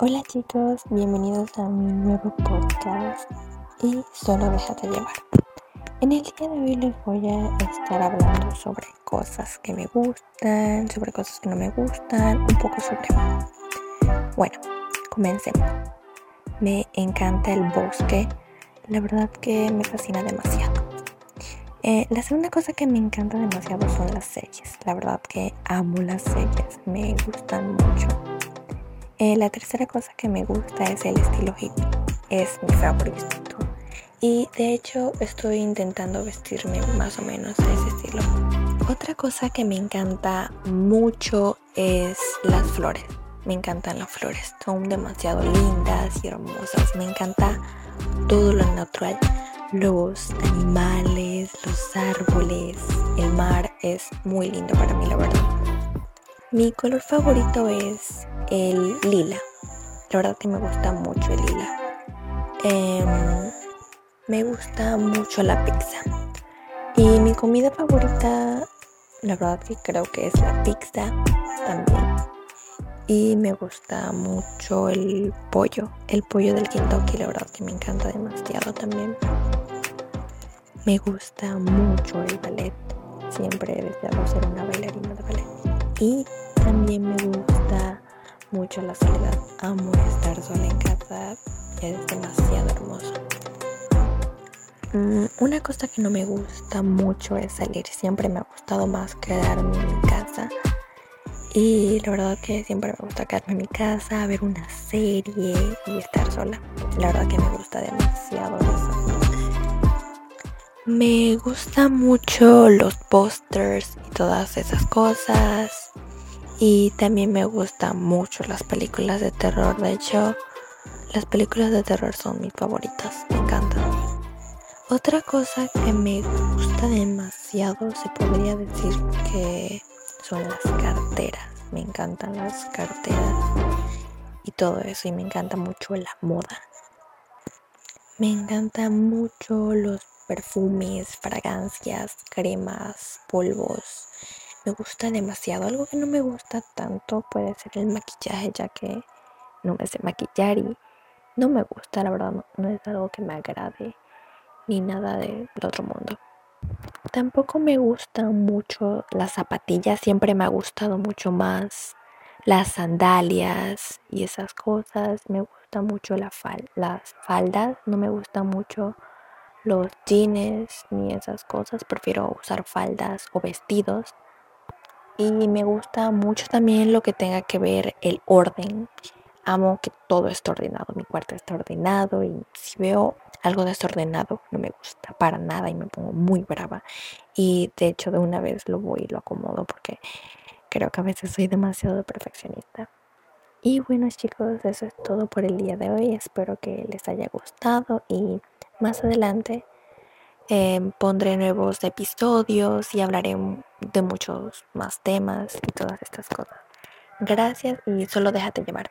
Hola chicos, bienvenidos a mi nuevo podcast y solo déjate llevar. En el día de hoy les voy a estar hablando sobre cosas que me gustan, sobre cosas que no me gustan, un poco sobre... Bueno, comencemos. Me encanta el bosque, la verdad que me fascina demasiado. Eh, la segunda cosa que me encanta demasiado son las series. La verdad que amo las series, me gustan mucho. Eh, la tercera cosa que me gusta es el estilo hippie. Es mi favorito. Y de hecho estoy intentando vestirme más o menos a ese estilo. Otra cosa que me encanta mucho es las flores. Me encantan las flores. Son demasiado lindas y hermosas. Me encanta todo lo natural los animales, los árboles, el mar es muy lindo para mí, la verdad. Mi color favorito es el lila. La verdad que me gusta mucho el lila. Em, me gusta mucho la pizza. Y mi comida favorita, la verdad que creo que es la pizza también. Y me gusta mucho el pollo, el pollo del Kentucky, la verdad que me encanta demasiado también. Me gusta mucho el ballet. Siempre he deseado ser una bailarina de ballet. Y mucho la soledad. Amo estar sola en casa. Es demasiado hermoso. Mm, una cosa que no me gusta mucho es salir. Siempre me ha gustado más quedarme en casa. Y la verdad que siempre me gusta quedarme en mi casa, ver una serie y estar sola. La verdad que me gusta demasiado eso. Me gustan mucho los posters y todas esas cosas. Y también me gustan mucho las películas de terror. De hecho, las películas de terror son mis favoritas. Me encantan. Otra cosa que me gusta demasiado, se podría decir que son las carteras. Me encantan las carteras y todo eso. Y me encanta mucho la moda. Me encantan mucho los perfumes, fragancias, cremas, polvos. Me gusta demasiado. Algo que no me gusta tanto puede ser el maquillaje, ya que no me sé maquillar y no me gusta, la verdad, no, es algo que me agrade ni nada del otro mundo. Tampoco me gustan mucho las zapatillas, siempre me ha gustado mucho más las sandalias y esas cosas. Me gusta mucho la las faldas, no me gusta mucho los jeans ni esas cosas. Prefiero usar faldas o vestidos. Y me gusta mucho también lo que tenga que ver el orden. Amo que todo esté ordenado. Mi cuarto está ordenado y si veo algo desordenado no me gusta para nada y me pongo muy brava. Y de hecho de una vez lo voy y lo acomodo porque creo que a veces soy demasiado perfeccionista. Y bueno chicos, eso es todo por el día de hoy. Espero que les haya gustado y más adelante em, pondré nuevos episodios y hablaré de muchos más temas y todas estas cosas. Gracias y solo déjate llevar.